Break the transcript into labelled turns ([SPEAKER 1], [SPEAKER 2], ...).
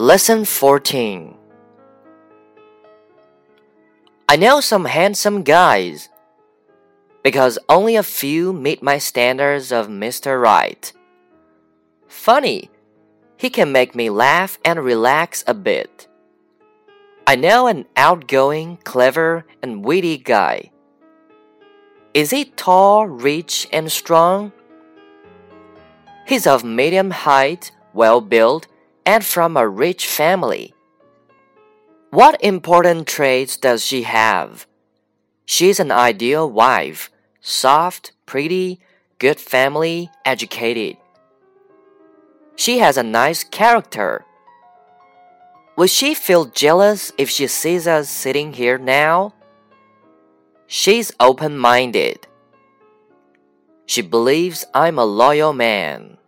[SPEAKER 1] Lesson 14 I know some handsome guys because only a few meet my standards of Mr. Right. Funny, he can make me laugh and relax a bit. I know an outgoing, clever, and witty guy. Is he tall, rich, and strong? He's of medium height, well built, and from a rich family. What important traits does she have? She's an ideal wife, soft, pretty, good family, educated. She has a nice character. Would she feel jealous if she sees us sitting here now? She's open minded. She believes I'm a loyal man.